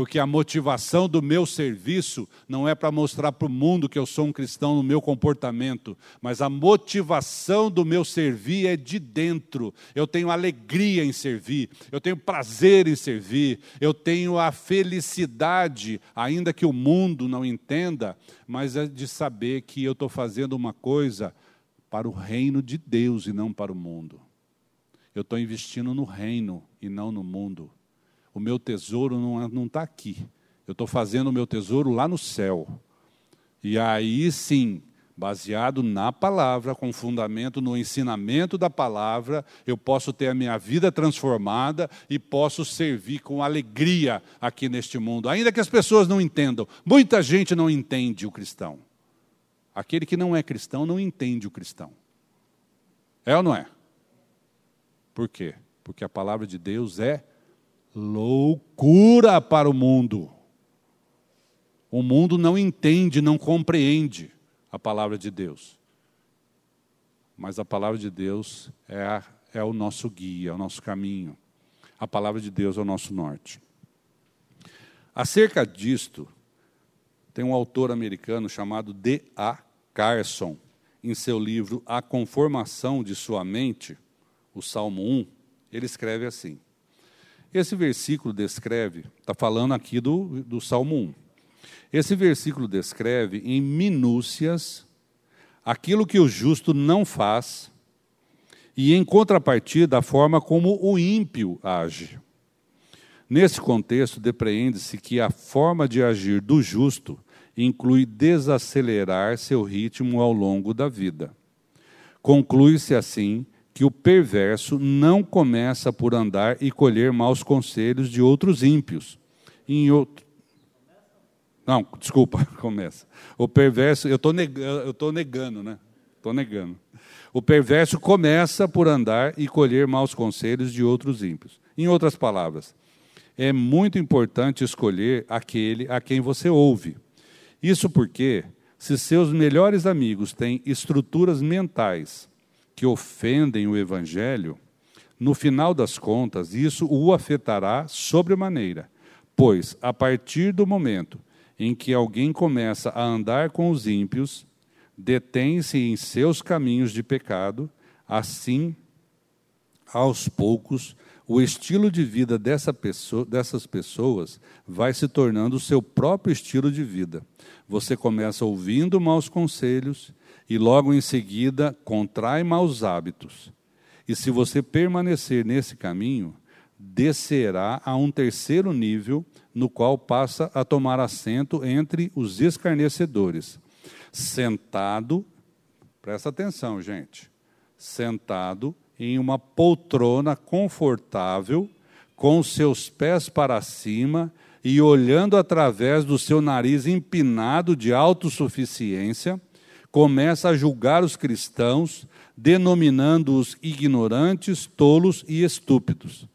porque a motivação do meu serviço não é para mostrar para o mundo que eu sou um cristão no meu comportamento, mas a motivação do meu servir é de dentro. Eu tenho alegria em servir, eu tenho prazer em servir, eu tenho a felicidade, ainda que o mundo não entenda, mas é de saber que eu estou fazendo uma coisa para o reino de Deus e não para o mundo. Eu estou investindo no reino e não no mundo o meu tesouro não está aqui. Eu estou fazendo o meu tesouro lá no céu. E aí sim, baseado na palavra, com fundamento no ensinamento da palavra, eu posso ter a minha vida transformada e posso servir com alegria aqui neste mundo, ainda que as pessoas não entendam. Muita gente não entende o cristão. Aquele que não é cristão não entende o cristão. É ou não é? Por quê? Porque a palavra de Deus é loucura para o mundo. O mundo não entende, não compreende a palavra de Deus. Mas a palavra de Deus é, a, é o nosso guia, é o nosso caminho. A palavra de Deus é o nosso norte. Acerca disto, tem um autor americano chamado D.A. Carson, em seu livro A Conformação de Sua Mente, o Salmo 1, ele escreve assim: esse versículo descreve, está falando aqui do, do Salmo 1. Esse versículo descreve em minúcias aquilo que o justo não faz e, em contrapartida, a forma como o ímpio age. Nesse contexto, depreende-se que a forma de agir do justo inclui desacelerar seu ritmo ao longo da vida. Conclui-se assim que o perverso não começa por andar e colher maus conselhos de outros ímpios. Em outro... Não, desculpa, começa. O perverso, eu estou negando, negando, né? Estou negando. O perverso começa por andar e colher maus conselhos de outros ímpios. Em outras palavras, é muito importante escolher aquele a quem você ouve. Isso porque, se seus melhores amigos têm estruturas mentais que ofendem o Evangelho, no final das contas, isso o afetará sobremaneira, pois, a partir do momento em que alguém começa a andar com os ímpios, detém-se em seus caminhos de pecado, assim, aos poucos, o estilo de vida dessa pessoa, dessas pessoas vai se tornando o seu próprio estilo de vida. Você começa ouvindo maus conselhos e logo em seguida contrai maus hábitos. E se você permanecer nesse caminho, descerá a um terceiro nível, no qual passa a tomar assento entre os escarnecedores. Sentado, presta atenção, gente, sentado em uma poltrona confortável, com seus pés para cima e olhando através do seu nariz empinado de autossuficiência, começa a julgar os cristãos, denominando-os ignorantes, tolos e estúpidos.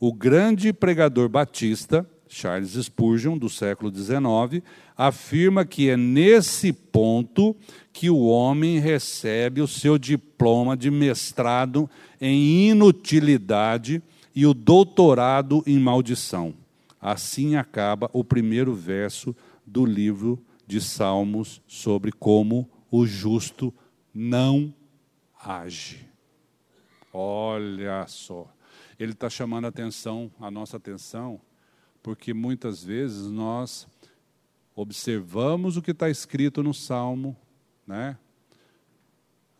O grande pregador batista, Charles Spurgeon, do século XIX, afirma que é nesse ponto que o homem recebe o seu diploma de mestrado em inutilidade e o doutorado em maldição. Assim acaba o primeiro verso do livro de Salmos sobre como o justo não age. Olha só. Ele está chamando a atenção, a nossa atenção, porque muitas vezes nós observamos o que está escrito no Salmo, né?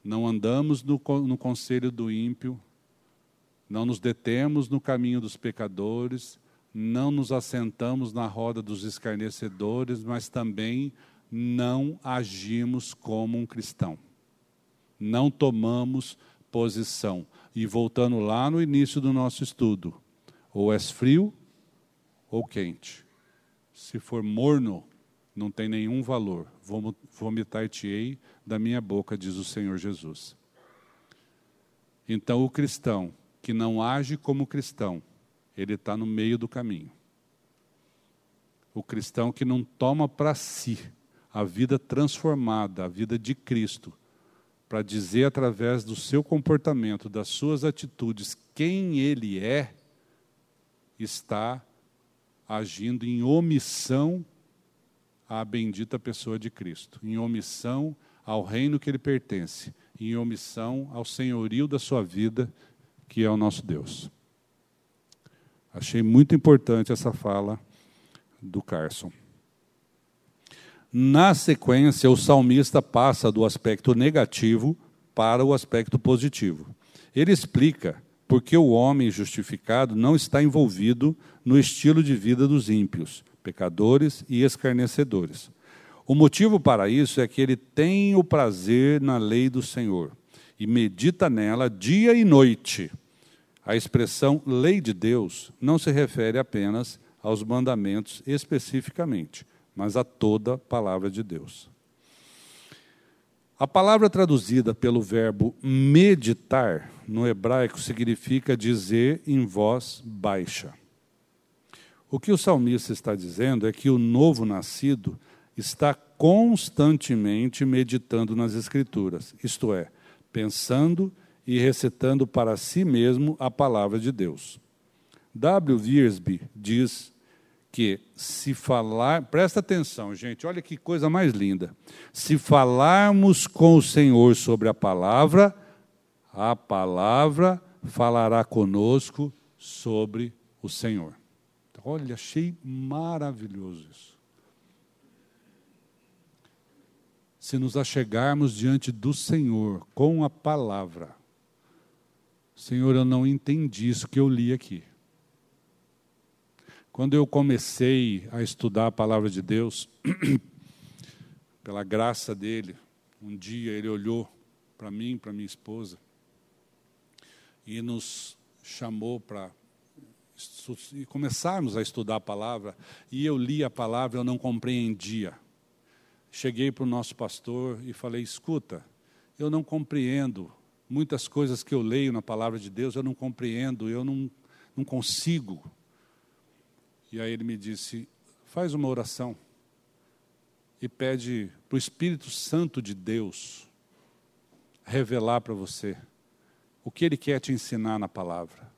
não andamos no, no conselho do ímpio, não nos detemos no caminho dos pecadores, não nos assentamos na roda dos escarnecedores, mas também não agimos como um cristão. Não tomamos posição. E voltando lá no início do nosso estudo, ou és frio ou quente. Se for morno, não tem nenhum valor. Vomitar-te-ei da minha boca, diz o Senhor Jesus. Então, o cristão que não age como cristão, ele está no meio do caminho. O cristão que não toma para si a vida transformada, a vida de Cristo, para dizer através do seu comportamento, das suas atitudes, quem ele é, está agindo em omissão à bendita pessoa de Cristo, em omissão ao reino que ele pertence, em omissão ao senhorio da sua vida, que é o nosso Deus. Achei muito importante essa fala do Carson. Na sequência, o salmista passa do aspecto negativo para o aspecto positivo. Ele explica porque o homem justificado não está envolvido no estilo de vida dos ímpios, pecadores e escarnecedores. O motivo para isso é que ele tem o prazer na lei do Senhor e medita nela dia e noite. A expressão lei de Deus não se refere apenas aos mandamentos especificamente, mas a toda palavra de Deus. A palavra traduzida pelo verbo meditar no hebraico significa dizer em voz baixa. O que o salmista está dizendo é que o novo nascido está constantemente meditando nas Escrituras, isto é, pensando e recitando para si mesmo a palavra de Deus. W. Wiersbe diz que se falar, presta atenção, gente, olha que coisa mais linda. Se falarmos com o Senhor sobre a palavra, a palavra falará conosco sobre o Senhor. Olha, achei maravilhoso isso. Se nos achegarmos diante do Senhor com a palavra, Senhor, eu não entendi isso que eu li aqui. Quando eu comecei a estudar a palavra de Deus, pela graça dele, um dia ele olhou para mim, para minha esposa, e nos chamou para começarmos a estudar a palavra, e eu li a palavra, eu não compreendia. Cheguei para o nosso pastor e falei: escuta, eu não compreendo muitas coisas que eu leio na palavra de Deus, eu não compreendo, eu não, não consigo e aí ele me disse: faz uma oração e pede para o Espírito Santo de Deus revelar para você o que ele quer te ensinar na palavra.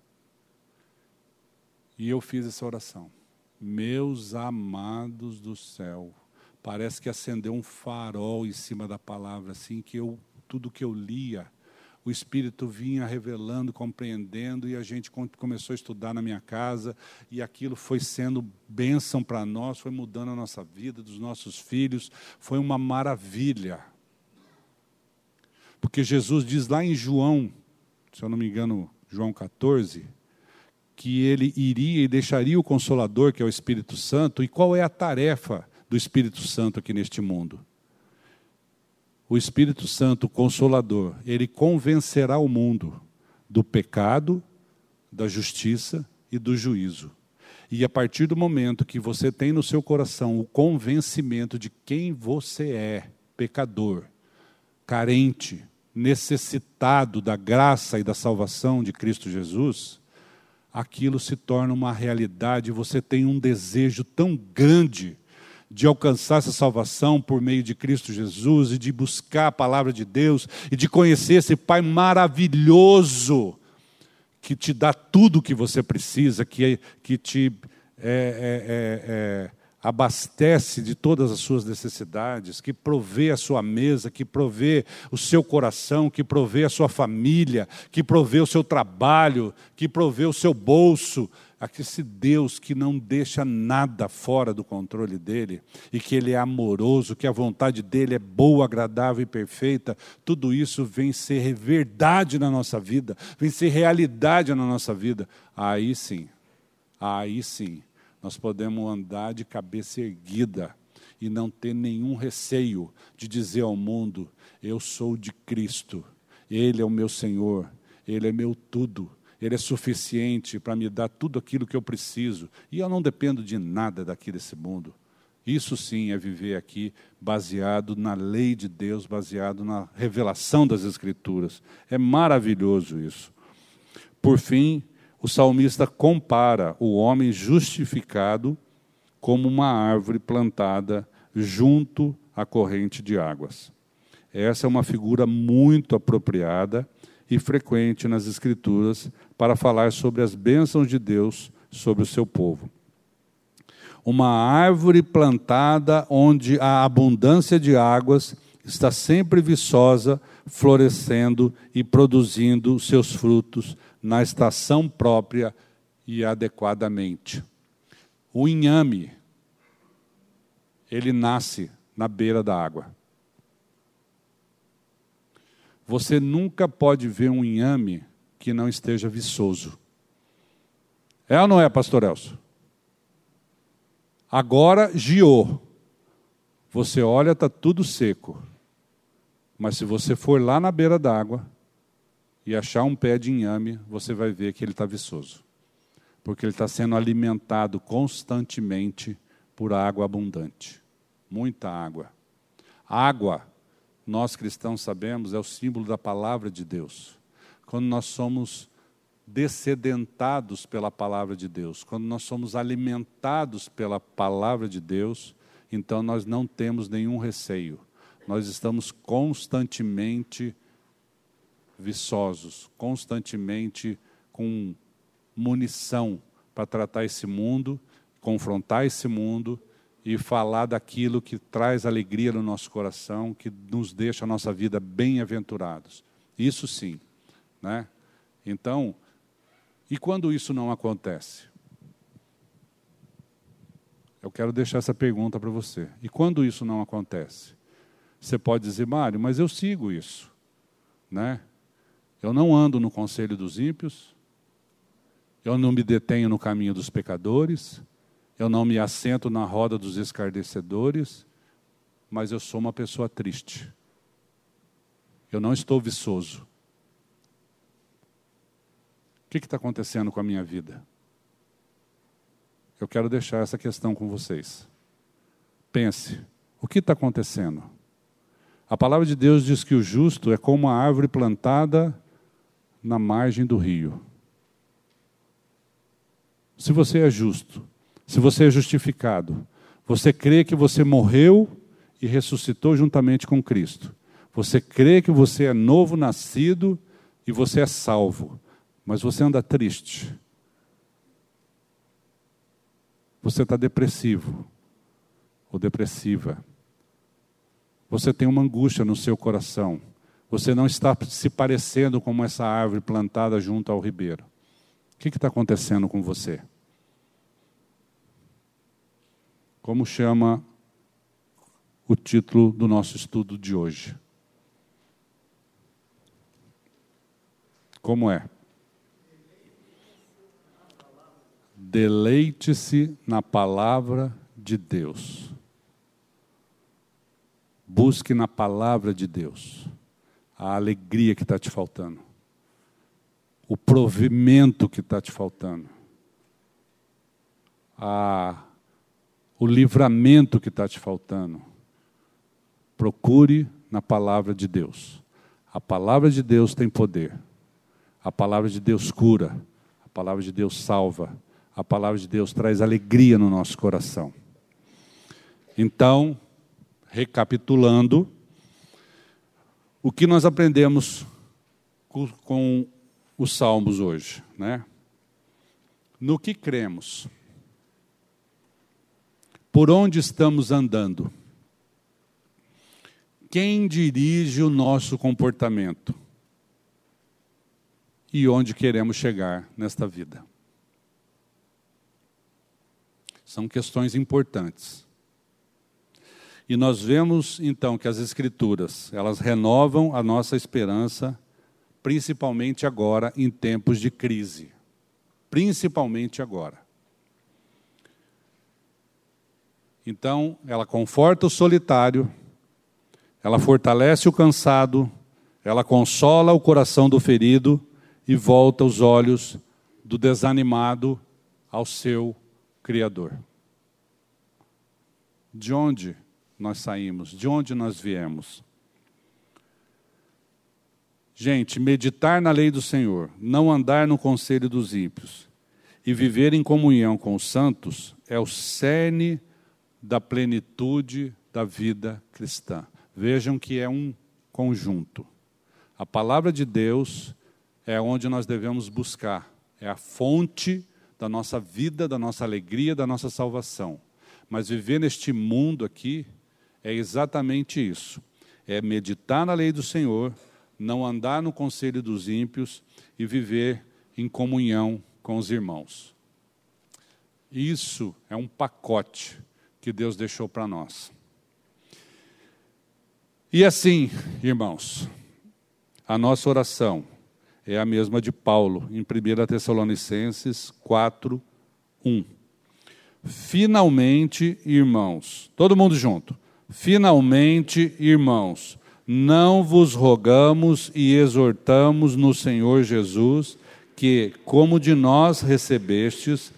E eu fiz essa oração. Meus amados do céu, parece que acendeu um farol em cima da palavra, assim que eu tudo que eu lia o Espírito vinha revelando, compreendendo, e a gente começou a estudar na minha casa, e aquilo foi sendo bênção para nós, foi mudando a nossa vida, dos nossos filhos, foi uma maravilha. Porque Jesus diz lá em João, se eu não me engano, João 14, que ele iria e deixaria o Consolador, que é o Espírito Santo, e qual é a tarefa do Espírito Santo aqui neste mundo? o Espírito Santo Consolador, ele convencerá o mundo do pecado, da justiça e do juízo. E a partir do momento que você tem no seu coração o convencimento de quem você é, pecador, carente, necessitado da graça e da salvação de Cristo Jesus, aquilo se torna uma realidade, você tem um desejo tão grande de alcançar essa salvação por meio de Cristo Jesus e de buscar a palavra de Deus e de conhecer esse Pai maravilhoso que te dá tudo o que você precisa, que, que te é, é, é, é, abastece de todas as suas necessidades, que provê a sua mesa, que provê o seu coração, que provê a sua família, que provê o seu trabalho, que provê o seu bolso esse Deus que não deixa nada fora do controle dele e que ele é amoroso, que a vontade dele é boa, agradável e perfeita, tudo isso vem ser verdade na nossa vida, vem ser realidade na nossa vida. Aí sim, aí sim, nós podemos andar de cabeça erguida e não ter nenhum receio de dizer ao mundo: eu sou de Cristo, Ele é o meu Senhor, Ele é meu tudo ele é suficiente para me dar tudo aquilo que eu preciso. E eu não dependo de nada daqui desse mundo. Isso sim é viver aqui baseado na lei de Deus, baseado na revelação das Escrituras. É maravilhoso isso. Por fim, o salmista compara o homem justificado como uma árvore plantada junto à corrente de águas. essa é uma figura muito apropriada e frequente nas Escrituras para falar sobre as bênçãos de Deus sobre o seu povo. Uma árvore plantada onde a abundância de águas está sempre viçosa, florescendo e produzindo seus frutos na estação própria e adequadamente. O inhame, ele nasce na beira da água. Você nunca pode ver um inhame que não esteja viçoso. É ou não é, pastor Elcio? Agora giou. Você olha, está tudo seco. Mas se você for lá na beira d'água e achar um pé de inhame, você vai ver que ele está viçoso. Porque ele está sendo alimentado constantemente por água abundante. Muita água. Água, nós cristãos sabemos, é o símbolo da palavra de Deus. Quando nós somos descedentados pela palavra de Deus, quando nós somos alimentados pela palavra de Deus, então nós não temos nenhum receio. Nós estamos constantemente viçosos, constantemente com munição para tratar esse mundo, confrontar esse mundo e falar daquilo que traz alegria no nosso coração, que nos deixa a nossa vida bem-aventurados. Isso sim, né? Então, e quando isso não acontece? Eu quero deixar essa pergunta para você. E quando isso não acontece? Você pode dizer, Mário, mas eu sigo isso. Né? Eu não ando no conselho dos ímpios, eu não me detenho no caminho dos pecadores, eu não me assento na roda dos escarnecedores, mas eu sou uma pessoa triste. Eu não estou viçoso que está acontecendo com a minha vida? Eu quero deixar essa questão com vocês. Pense: o que está acontecendo? A palavra de Deus diz que o justo é como uma árvore plantada na margem do rio. Se você é justo, se você é justificado, você crê que você morreu e ressuscitou juntamente com Cristo. Você crê que você é novo nascido e você é salvo mas você anda triste, você está depressivo ou depressiva, você tem uma angústia no seu coração, você não está se parecendo como essa árvore plantada junto ao ribeiro. O que está acontecendo com você? Como chama o título do nosso estudo de hoje? Como é? Deleite-se na palavra de Deus. Busque na palavra de Deus a alegria que está te faltando, o provimento que está te faltando, a, o livramento que está te faltando. Procure na palavra de Deus. A palavra de Deus tem poder. A palavra de Deus cura. A palavra de Deus salva a palavra de Deus traz alegria no nosso coração. Então, recapitulando, o que nós aprendemos com os salmos hoje, né? No que cremos? Por onde estamos andando? Quem dirige o nosso comportamento? E onde queremos chegar nesta vida? São questões importantes. E nós vemos então que as escrituras, elas renovam a nossa esperança, principalmente agora em tempos de crise. Principalmente agora. Então, ela conforta o solitário, ela fortalece o cansado, ela consola o coração do ferido e volta os olhos do desanimado ao seu Criador. De onde nós saímos? De onde nós viemos? Gente, meditar na lei do Senhor, não andar no conselho dos ímpios e viver em comunhão com os santos é o cerne da plenitude da vida cristã. Vejam que é um conjunto. A palavra de Deus é onde nós devemos buscar, é a fonte da nossa vida, da nossa alegria, da nossa salvação. Mas viver neste mundo aqui é exatamente isso: é meditar na lei do Senhor, não andar no conselho dos ímpios e viver em comunhão com os irmãos. Isso é um pacote que Deus deixou para nós. E assim, irmãos, a nossa oração é a mesma de Paulo, em 1 Tessalonicenses 4, 1. Finalmente, irmãos, todo mundo junto. Finalmente, irmãos, não vos rogamos e exortamos no Senhor Jesus que, como de nós recebestes,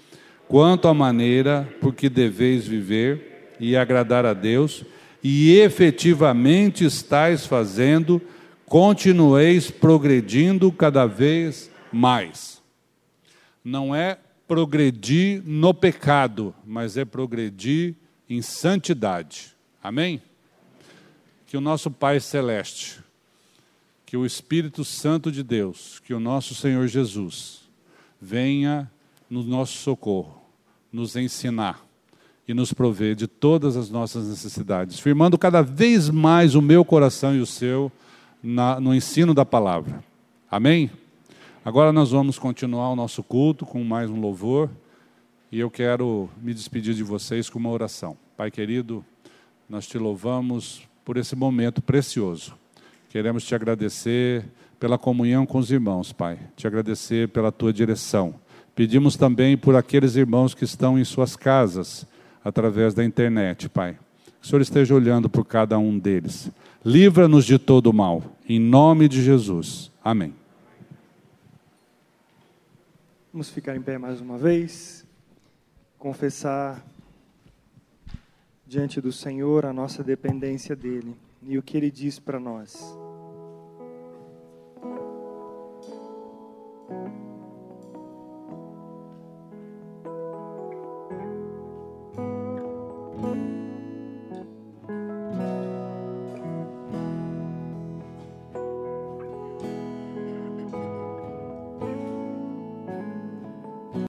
quanto à maneira por que deveis viver e agradar a Deus, e efetivamente estáis fazendo, continueis progredindo cada vez mais. Não é progredir no pecado, mas é progredir em santidade. Amém? Que o nosso Pai Celeste, que o Espírito Santo de Deus, que o nosso Senhor Jesus, venha no nosso socorro, nos ensinar e nos prover de todas as nossas necessidades, firmando cada vez mais o meu coração e o seu na, no ensino da palavra. Amém? Agora nós vamos continuar o nosso culto com mais um louvor e eu quero me despedir de vocês com uma oração. Pai querido, nós te louvamos por esse momento precioso. Queremos te agradecer pela comunhão com os irmãos, Pai. Te agradecer pela tua direção. Pedimos também por aqueles irmãos que estão em suas casas, através da internet, Pai. Que o Senhor esteja olhando por cada um deles. Livra-nos de todo o mal. Em nome de Jesus. Amém. Vamos ficar em pé mais uma vez. Confessar diante do Senhor, a nossa dependência dele e o que ele diz para nós.